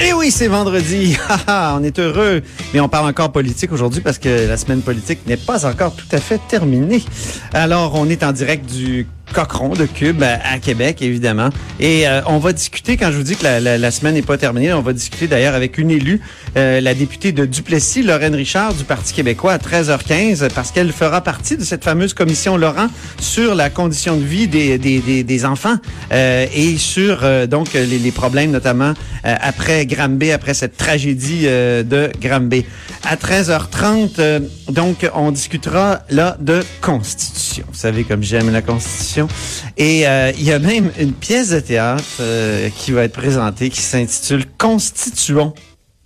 Et oui, c'est vendredi. on est heureux. Mais on parle encore politique aujourd'hui parce que la semaine politique n'est pas encore tout à fait terminée. Alors, on est en direct du Cochron de Cube à, Québec, évidemment. Et euh, on va discuter, quand je vous dis que la, la, semaine n'est pas terminée, on va discuter d'ailleurs avec une élue, euh, la députée de Duplessis, Lorraine Richard, du Parti québécois, à 13h15, parce qu'elle fera partie de cette fameuse commission Laurent sur la condition de vie des, des, des, enfants euh, et sur donc les, les, problèmes, notamment après Granby, après cette tragédie de Granby. À 13h30, donc, on discutera là de Constitution. Vous savez comme j'aime la Constitution. Et euh, il y a même une pièce de théâtre euh, qui va être présentée qui s'intitule Constituons.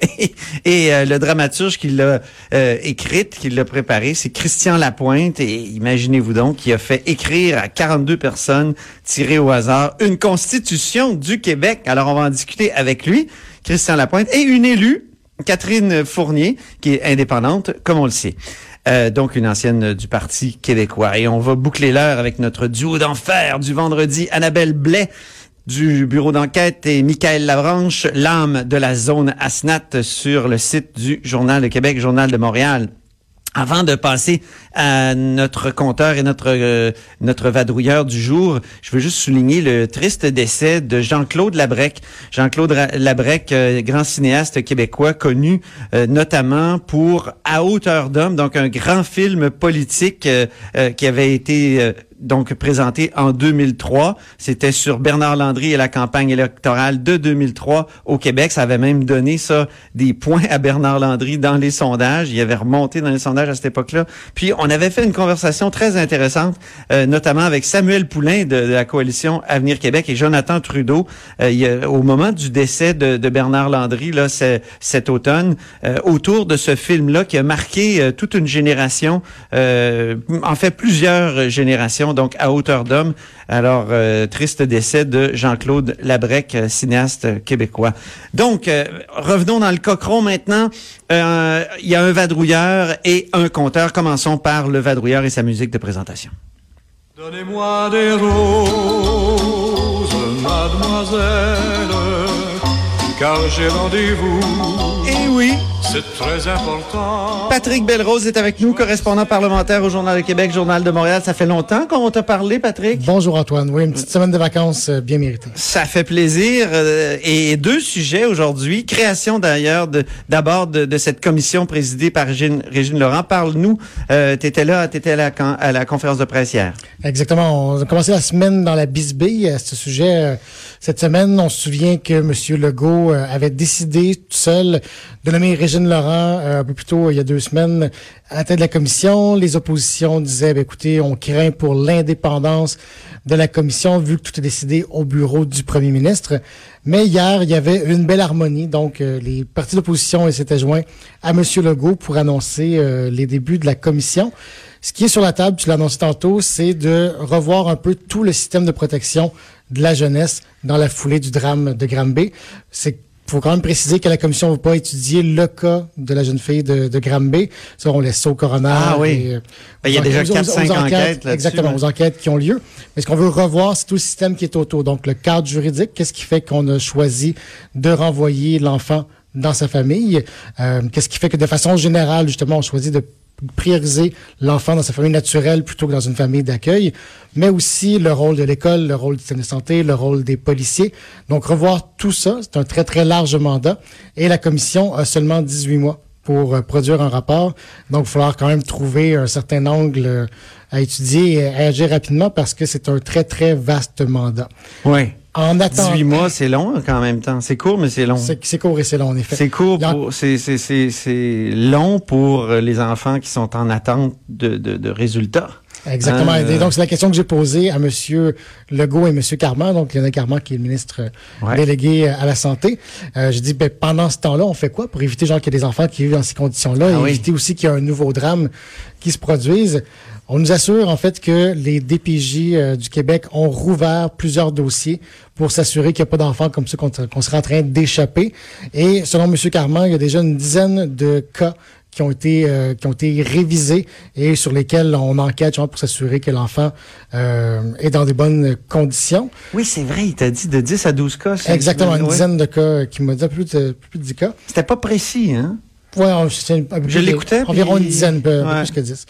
Et, euh, le dramaturge qui l'a écrite, qui l'a préparée, c'est Christian Lapointe. Et imaginez-vous donc, qui a fait écrire à 42 personnes tirées au hasard une constitution du Québec. Alors, on va en discuter avec lui, Christian Lapointe, et une élue, Catherine Fournier, qui est indépendante, comme on le sait. Euh, donc une ancienne du Parti québécois. Et on va boucler l'heure avec notre duo d'enfer du vendredi, Annabelle Blais du bureau d'enquête et Michael Lavranche, l'âme de la zone ASNAT sur le site du Journal de Québec, Journal de Montréal. Avant de passer à notre compteur et notre euh, notre vadrouilleur du jour, je veux juste souligner le triste décès de Jean-Claude Labrec. Jean-Claude Labrec, euh, grand cinéaste québécois connu euh, notamment pour À hauteur d'homme, donc un grand film politique qui avait été donc présenté en 2003. C'était sur Bernard Landry et la campagne électorale de 2003 au Québec. Ça avait même donné ça des points à Bernard Landry dans les sondages. Il avait remonté dans les sondages à cette époque-là. Puis on avait fait une conversation très intéressante, euh, notamment avec Samuel Poulain de, la coalition Avenir Québec et Jonathan Trudeau. Euh, il y a, au moment du décès de, de Bernard Landry là, cet automne, euh, autour de ce film-là qui a marqué toute une génération, en fait plusieurs générations donc à hauteur d'homme. Alors, euh, triste décès de Jean-Claude Labrec, euh, cinéaste québécois. Donc, euh, revenons dans le cochon maintenant. Il y a un vadrouilleur et un conteur. Commençons par le vadrouilleur et sa musique de présentation. Donnez-moi des roses, mademoiselle, car j'ai rendez-vous. C'est très important. Patrick Belrose est avec nous, correspondant parlementaire au Journal de Québec, Journal de Montréal. Ça fait longtemps qu'on t'a parlé, Patrick. Bonjour Antoine. Oui, une petite semaine de vacances euh, bien méritée. Ça fait plaisir. Euh, et deux sujets aujourd'hui. Création d'ailleurs d'abord de, cette commission présidée par Régine, Régine Laurent. Parle-nous. Euh, tu étais là, tu étais à la, à la conférence de presse hier. Exactement. On a commencé la semaine dans la bisbille à ce sujet. Cette semaine, on se souvient que M. Legault avait décidé tout seul de nommer Régine Laurent euh, un peu plus tôt, il y a deux semaines, à tête de la commission. Les oppositions disaient, ben, écoutez, on craint pour l'indépendance de la commission vu que tout est décidé au bureau du premier ministre. Mais hier, il y avait une belle harmonie. Donc, euh, les partis d'opposition s'étaient joints à M. Legault pour annoncer euh, les débuts de la commission. Ce qui est sur la table, tu l'as annoncé tantôt, c'est de revoir un peu tout le système de protection de la jeunesse dans la foulée du drame de Granby. C'est faut quand même préciser que la commission ne va pas étudier le cas de la jeune fille de, de Granby. Ça, on laisse ça au coroner. Ah oui. Euh, ben, il y a déjà 4-5 enquêtes, Exactement, aux enquêtes qui ont lieu. Mais ce qu'on veut revoir, c'est tout le système qui est autour. Donc, le cadre juridique, qu'est-ce qui fait qu'on a choisi de renvoyer l'enfant dans sa famille? Euh, qu'est-ce qui fait que de façon générale, justement, on choisit de prioriser l'enfant dans sa famille naturelle plutôt que dans une famille d'accueil, mais aussi le rôle de l'école, le rôle du système de santé, le rôle des policiers. Donc, revoir tout ça, c'est un très, très large mandat et la commission a seulement 18 mois pour euh, produire un rapport. Donc, il va falloir quand même trouver un certain angle euh, à étudier et à agir rapidement parce que c'est un très, très vaste mandat. Oui. En attendant... 18 mois, c'est long hein, quand même temps. C'est court, mais c'est long. C'est court et c'est long, en effet. C'est court, pour, c'est, c'est, long pour euh, les enfants qui sont en attente de, de, de résultats. Exactement. Hein, Et euh, donc, c'est la question que j'ai posée à M. Legault et M. Carman, donc Lionel Carman, qui est le ministre euh, Ouais. délégué à la Santé. Euh, j'ai dit, ben, pendant ce temps-là, on fait quoi pour éviter genre qu'il y ait des enfants qui vivent dans ces conditions-là Ah et oui. éviter aussi qu'il y ait un nouveau drame qui se produise? On nous assure, en fait, que les DPJ euh, du Québec ont rouvert plusieurs dossiers pour s'assurer qu'il n'y a pas d'enfants comme ça qu'on serait en train d'échapper. Et selon M. Carman, il y a déjà une dizaine de cas qui ont été euh, qui ont été révisés et sur lesquels on enquête genre, pour s'assurer que l'enfant euh, est dans des bonnes conditions. Oui, c'est vrai, il t'a dit de 10 à 12 cas. Exactement, une ouais. dizaine de cas qui m'a dit plus de, plus de 10 cas. C'était pas précis, hein? Ouais, peu Je l'écoutais, Environ puis- une dizaine, peu, Ouais. plus que 10.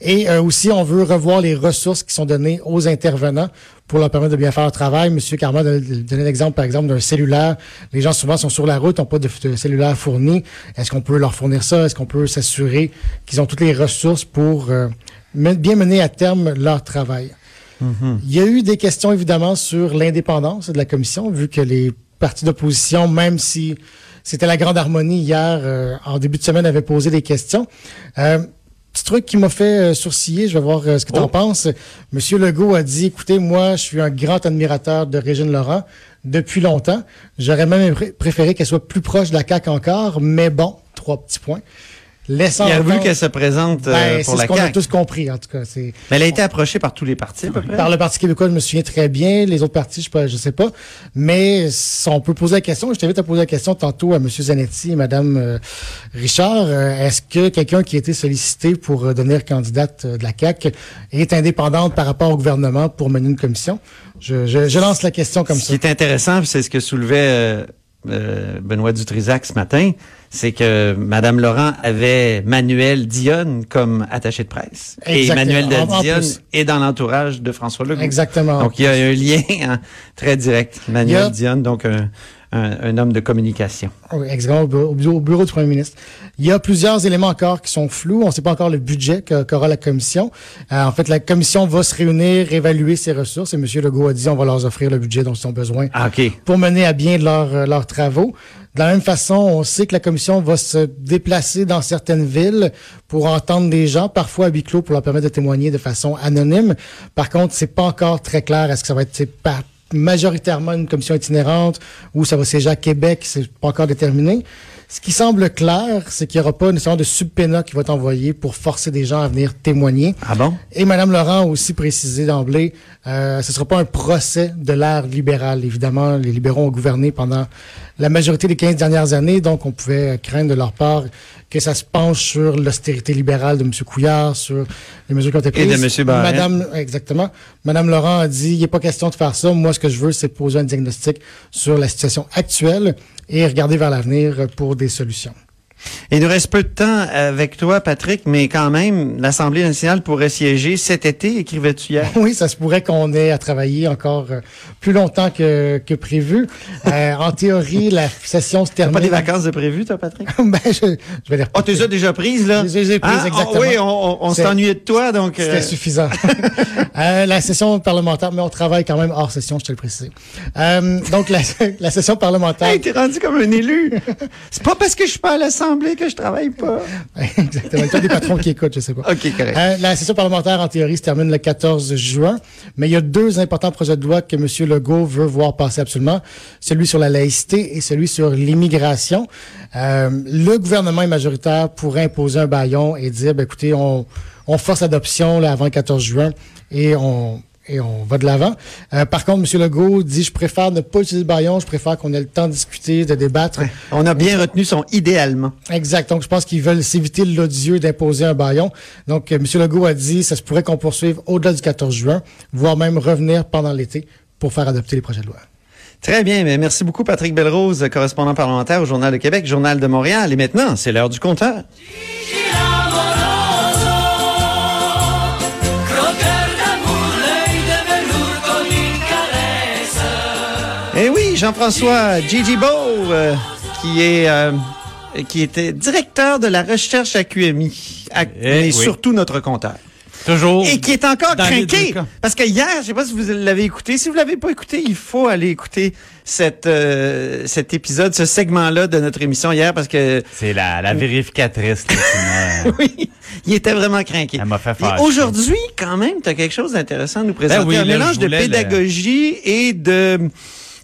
Et euh, aussi, on veut revoir les ressources qui sont données aux intervenants pour leur permettre de bien faire leur travail. Monsieur Carman a donné l'exemple, par exemple, d'un cellulaire. Les gens souvent sont sur la route, n'ont pas de, de cellulaire fourni. Est-ce qu'on peut leur fournir ça? Est-ce qu'on peut s'assurer qu'ils ont toutes les ressources pour euh, bien mener à terme leur travail? Il y a eu des questions, évidemment, sur l'indépendance de la commission, vu que les partis d'opposition, même si c'était la grande harmonie hier, euh, en début de semaine, avaient posé des questions. Euh, petit truc qui m'a fait euh, sourciller, je vais voir euh, ce que tu en Oh. penses. Monsieur Legault a dit, écoutez, moi, je suis un grand admirateur de Régine Laurent depuis longtemps. J'aurais même pré- préféré qu'elle soit plus proche de la CAQ encore, mais bon, trois petits points. Laissant Il a voulu qu'elle se présente euh, Ben, pour c'est la ce qu'on a tous compris, en tout cas. C'est Mais elle a été approchée par tous les partis, à peu près. par le Parti québécois, je me souviens très bien. Les autres partis, je sais pas, je sais pas. Mais on peut poser la question, je t'invite à poser la question tantôt à M. Zanetti et Mme euh, Richard. Euh, Est-ce que quelqu'un qui a été sollicité pour euh, devenir candidate de la CAQ est indépendante par rapport au gouvernement pour mener une commission? Je, je, je lance la question comme Ce ça. qui est intéressant, c'est ce que soulevait Benoît Dutrisac ce matin, c'est que Madame Laurent avait Manuel Dionne comme attaché de presse. Et Exactement. Manuel de Dionne est dans l'entourage de François Legault. Exactement. Donc, il y a un lien hein, très direct. Manuel Dionne, donc un, un- un homme de communication. Oui, exactement, au bureau, au bureau- au bureau du premier ministre. Il y a plusieurs éléments encore qui sont flous. On ne sait pas encore le budget qu'aura la commission. Euh, en fait, la commission va se réunir, évaluer ses ressources et M. Legault a dit on va leur offrir le budget dont ils ont besoin Ah, pour mener à bien leurs euh, leurs travaux. De la même façon, on sait que la commission va se déplacer dans certaines villes pour entendre des gens, parfois à huis clos, pour leur permettre de témoigner de façon anonyme. Par contre, c'est pas encore très clair. Est-ce que ça va être par- majoritairement une commission itinérante ou ça va siéger à Québec? C'est pas encore déterminé. Ce qui semble clair, c'est qu'il n'y aura pas nécessairement de subpénat qui va être envoyé pour forcer des gens à venir témoigner. Ah bon? Et Mme Laurent a aussi précisé d'emblée, euh, ce ne sera pas un procès de l'ère libérale. Évidemment, les libéraux ont gouverné pendant la majorité des 15 dernières années, donc on pouvait craindre de leur part que ça se penche sur l'austérité libérale de M. Couillard, sur les mesures qui ont été Et de prises. M. Barrette. Madame, exactement. Madame Laurent a dit, il n'est pas question de faire ça. Moi, ce que je veux, c'est poser un diagnostic sur la situation actuelle et regarder vers l'avenir pour des solutions. Il nous reste peu de temps avec toi, Patrick, mais quand même, l'Assemblée nationale pourrait siéger cet été, écrivais-tu hier? Oui, ça se pourrait qu'on ait à travailler encore euh, plus longtemps que, que prévu. Euh, en théorie, la session se termine. pas des vacances de prévu, toi, Patrick? ben, je, je vais les Oh, t'es déjà prises, là? Je les ai prises, Hein? exactement. Oh, oui, on, on, ennuyé de toi, donc... euh, C'était suffisant. Euh, la session parlementaire, mais on travaille quand même hors session, je te le précise. Donc, la, la session parlementaire. Hey, t'es rendu comme un élu. C'est pas parce que je suis pas à l'Assemblée que je travaille pas. Exactement. Il y a des patrons qui écoutent, je sais pas. OK, correct. Euh, la session parlementaire, en théorie, se termine le 14 juin, mais il y a deux importants projets de loi que M. Legault veut voir passer absolument. Celui sur la laïcité et celui sur l'immigration. Euh, le gouvernement est majoritaire pour imposer un baillon et dire, ben, écoutez, on, on force l'adoption avant le 14 juin et on et on va de l'avant. Euh, par contre, M. Legault dit, je préfère ne pas utiliser le baillon, je préfère qu'on ait le temps de discuter, de débattre. On a bien retenu son idéalement. Exact. Donc, je pense qu'ils veulent s'éviter l'odieux d'imposer un baillon. Donc, euh, M. Legault a dit, ça se pourrait qu'on poursuive au-delà du 14 juin, voire même revenir pendant l'été pour faire adopter les projets de loi. Très bien, mais merci beaucoup Patrick Belrose, correspondant parlementaire au Journal de Québec, Journal de Montréal. Et maintenant, c'est l'heure du compteur. Jean-François Gigi Beau, euh, qui est euh, qui était directeur de la recherche à QMI, à- Eh oui. surtout notre compteur. Toujours. Et qui est encore craqué. Parce que hier, je sais pas si vous l'avez écouté. Si vous l'avez pas écouté, il faut aller écouter cette, euh, cet épisode, ce segment-là de notre émission hier parce que C'est la, la vérificatrice là, oui, il était vraiment craqué. Elle m'a fait Et fâcher. Aujourd'hui, quand même, tu as quelque chose d'intéressant à nous présenter. Ben oui, un là, mélange de le- pédagogie et de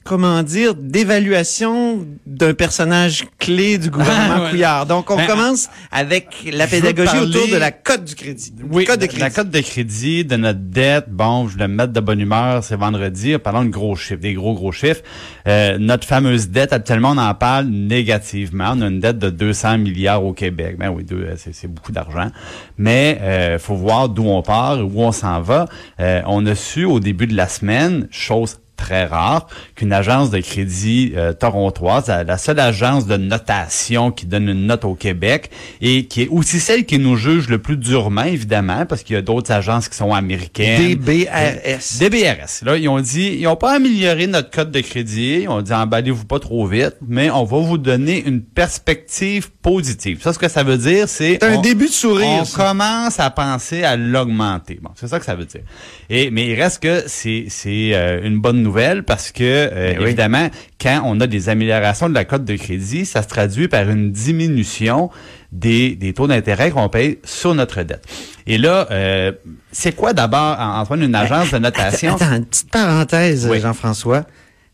comment dire, d'évaluation d'un personnage clé du gouvernement Ah, ouais. Couillard. Donc, on Ben, commence avec la pédagogie parler- autour de la cote du crédit. Oui, Code de crédit. la cote de crédit, de notre dette. Bon, je vais me mettre de bonne humeur, c'est vendredi. Parlons de gros chiffres, des gros, gros chiffres. Euh, notre fameuse dette, actuellement, on en parle négativement. On a une dette de 200 milliards au Québec. Ben oui, c'est beaucoup d'argent. Mais euh, faut voir d'où on part, où on s'en va. Euh, on a su au début de la semaine, chose très rare qu'une agence de crédit euh, torontoise, la, la seule agence de notation qui donne une note au Québec et qui est aussi celle qui nous juge le plus durement, évidemment, parce qu'il y a d'autres agences qui sont américaines. DBRS. DBRS. Là, ils ont dit, ils n'ont pas amélioré notre code de crédit. Ils ont dit, emballez-vous pas trop vite, mais on va vous donner une perspective positive. Ça, ce que ça veut dire, c'est... C'est un on- début de sourire. on ça. commence à penser à l'augmenter. Bon, c'est ça que ça veut dire. Et mais il reste que c'est c'est euh, une bonne nouvelle parce que euh, Ben oui. évidemment quand on a des améliorations de la cote de crédit, ça se traduit par une diminution des, des taux d'intérêt qu'on paye sur notre dette. Et là, euh, c'est quoi d'abord Antoine une agence de notation? Attends, une petite parenthèse, Oui. Jean-François.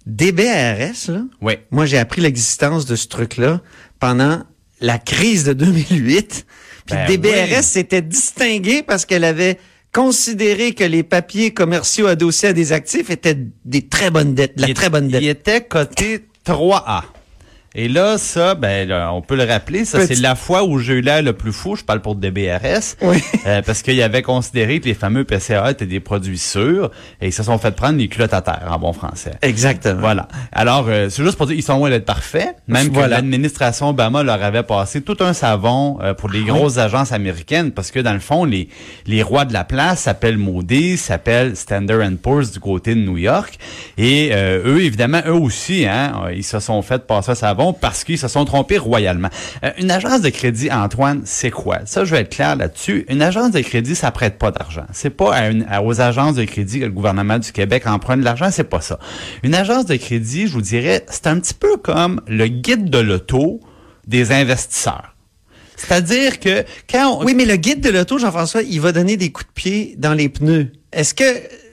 DBRS, là, Oui. moi j'ai appris l'existence de ce truc-là pendant la crise de 2008. Puis Ben DBRS oui. s'était distingué parce qu'elle avait considéré que les papiers commerciaux adossés à des actifs étaient des très bonnes dettes, de la il, très bonne il dette. était coté 3A. Et là, ça, ben, là, on peut le rappeler, ça, Petit- c'est la fois où j'ai eu l'air le plus fou, je parle pour DBRS, Oui. euh, parce qu'il avait considéré que les fameux PCA étaient des produits sûrs, et ils se sont fait prendre les culottes à terre, en bon français. Exactement. Voilà. Alors, euh, c'est juste pour dire, ils sont loin d'être parfaits. Même que Voilà. l'administration Obama leur avait passé tout un savon euh, pour les grosses agences américaines, parce que dans le fond, les, les rois de la place s'appellent Moody's, s'appellent Standard Poor's du côté de New York. Et euh, eux, évidemment, eux aussi, hein, euh, ils se sont fait passer un savon parce qu'ils se sont trompés royalement. Euh, une agence de crédit, Antoine, c'est quoi? Ça, je vais être clair là-dessus. Une agence de crédit, ça prête pas d'argent. C'est pas à une- à- aux agences de crédit que le gouvernement du Québec emprunte de l'argent, c'est pas ça. Une agence de crédit, je vous dirais, c'est un petit peu comme le guide de l'auto des investisseurs. C'est-à-dire que quand on, Oui, mais le guide de l'auto, Jean-François, il va donner des coups de pied dans les pneus. Est-ce que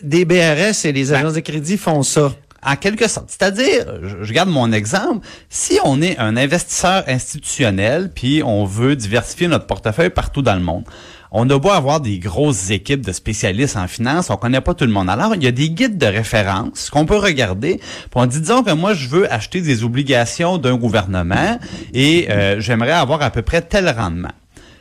DBRS et Ben, les agences de crédit font ça? En quelque sorte. C'est-à-dire, je, garde mon exemple, si on est un investisseur institutionnel, puis on veut diversifier notre portefeuille partout dans le monde, on a beau avoir des grosses équipes de spécialistes en finance, on connaît pas tout le monde. Alors, il y a des guides de référence qu'on peut regarder. Puis on dit, disons que moi, je veux acheter des obligations d'un gouvernement et euh, j'aimerais avoir à peu près tel rendement.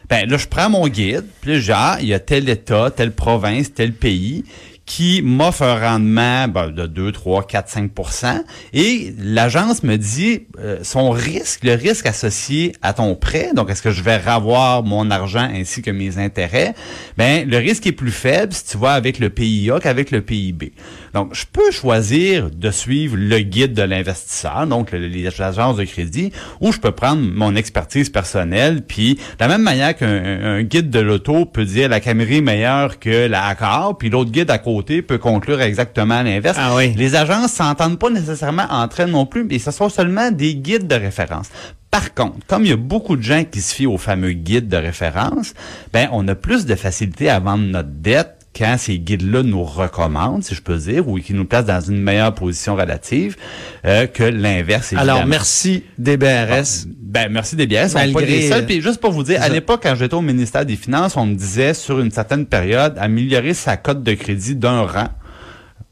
Ben là, je prends mon guide, puis là, genre, il y a tel État, telle province, tel pays qui m'offre un rendement ben, de 2, 3, 4, 5% et l'agence me dit euh, son risque, le risque associé à ton prêt, donc est-ce que je vais revoir mon argent ainsi que mes intérêts, ben le risque est plus faible si tu vas avec le PIA qu'avec le PIB. Donc, je peux choisir de suivre le guide de l'investisseur, donc agences de crédit, ou je peux prendre mon expertise personnelle, puis de la même manière qu'un un guide de l'auto peut dire la caméra est meilleure que la Accord, puis l'autre guide à côté peut conclure exactement l'inverse. Ah oui. Les agences s'entendent pas nécessairement entre elles non plus, mais ce sont seulement des guides de référence. Par contre, comme il y a beaucoup de gens qui se fient aux fameux guides de référence, ben on a plus de facilité à vendre notre dette quand ces guides-là nous recommandent, si je peux dire, ou qui nous placent dans une meilleure position relative euh, que l'inverse. Alors, merci DBRS. Ben, merci des biens. Ils sont pas Malgré, les seuls. Puis juste pour vous dire, à l'époque, quand j'étais au ministère des Finances, on me disait sur une certaine période, améliorer sa cote de crédit d'un rang.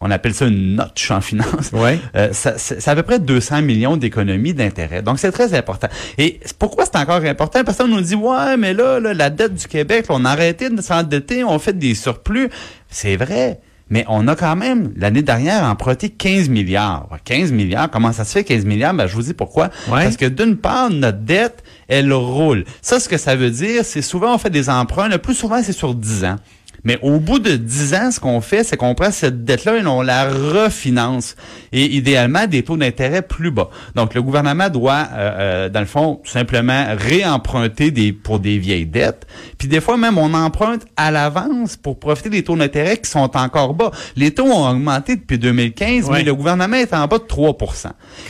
On appelle ça une notch en finance. Ouais. Euh, ça- c'est à peu près 200 millions d'économies d'intérêt. Donc, c'est très important. Et pourquoi c'est encore important? Parce qu'on nous dit, ouais, mais là, là, la dette du Québec, on a arrêté de s'endetter, on fait des surplus. C'est vrai. Mais on a quand même, l'année dernière, emprunté 15 milliards. 15 milliards, comment ça se fait 15 milliards? Ben, je vous dis pourquoi. Ouais. Parce que d'une part, notre dette, elle roule. Ça, ce que ça veut dire, c'est souvent on fait des emprunts. Le plus souvent, c'est sur 10 ans. Mais au bout de 10 ans, ce qu'on fait, c'est qu'on prend cette dette-là et on la refinance. Et idéalement, des taux d'intérêt plus bas. Donc, le gouvernement doit, euh, euh, dans le fond, tout simplement réemprunter des, pour des vieilles dettes. Puis des fois, même, on emprunte à l'avance pour profiter des taux d'intérêt qui sont encore bas. Les taux ont augmenté depuis 2015, mais le gouvernement est en bas de 3%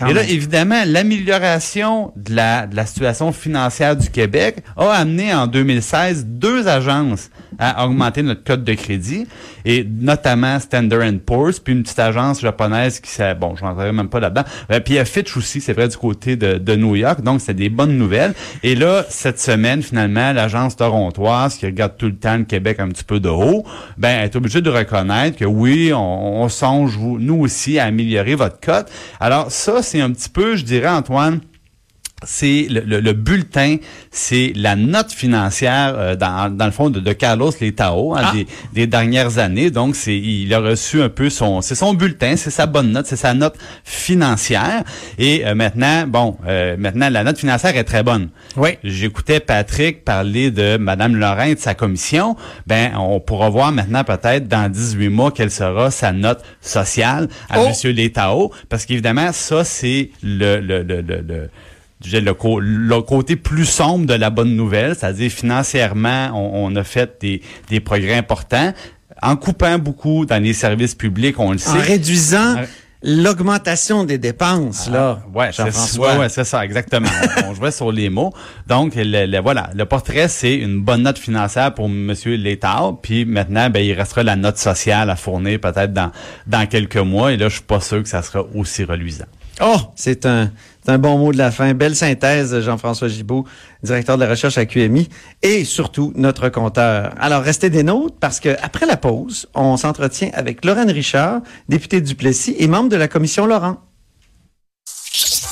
Et là, évidemment, l'amélioration de la, de la situation financière du Québec a amené en 2016 deux agences à augmenter notre code de crédit et notamment Standard Poor's puis une petite agence japonaise qui s'est bon je rentrerai même pas là-dedans euh, puis il a Fitch aussi c'est vrai du côté de, de New York donc c'est des bonnes nouvelles. Et là cette semaine finalement l'agence torontoise qui regarde tout le temps le Québec un petit peu de haut ben est obligée de reconnaître que oui on, on songe vous, nous aussi à améliorer votre cote. Alors ça c'est un petit peu je dirais Antoine c'est le, bulletin, c'est la note financière euh, dans, dans le fond de, Carlos Letao hein, ah. des, dernières années. Donc, c'est il a reçu un peu son, c'est son bulletin, c'est sa bonne note, c'est sa note financière. Et euh, maintenant, bon, euh, maintenant la note financière est très bonne. Oui. J'écoutais Patrick parler de Madame Lorrain et de sa commission. Ben, on pourra voir maintenant peut-être dans 18 mois quelle sera sa note sociale à oh. Monsieur Letao, parce qu'évidemment ça c'est le, le, le, le le, le, côté plus sombre de la bonne nouvelle, c'est-à-dire financièrement, on, a fait des, des progrès importants en coupant beaucoup dans les services publics, on le sait. En réduisant l'augmentation des dépenses, ah, là. Ouais, c'est ça, ouais, c'est ça, exactement. on, jouait sur les mots. Donc, le, voilà, le portrait, c'est une bonne note financière pour Monsieur Létard. Puis maintenant, ben, il restera la note sociale à fournir peut-être dans, dans quelques mois. Et là, je suis pas sûr que ça sera aussi reluisant. Oh, c'est un, un bon mot de la fin. Belle synthèse, Jean-François Gibault, directeur de la recherche à QMI, et surtout notre compteur. Alors, restez des nôtres parce que après la pause, on s'entretient avec Lorraine Richard, députée du Plessis et membre de la commission Laurent.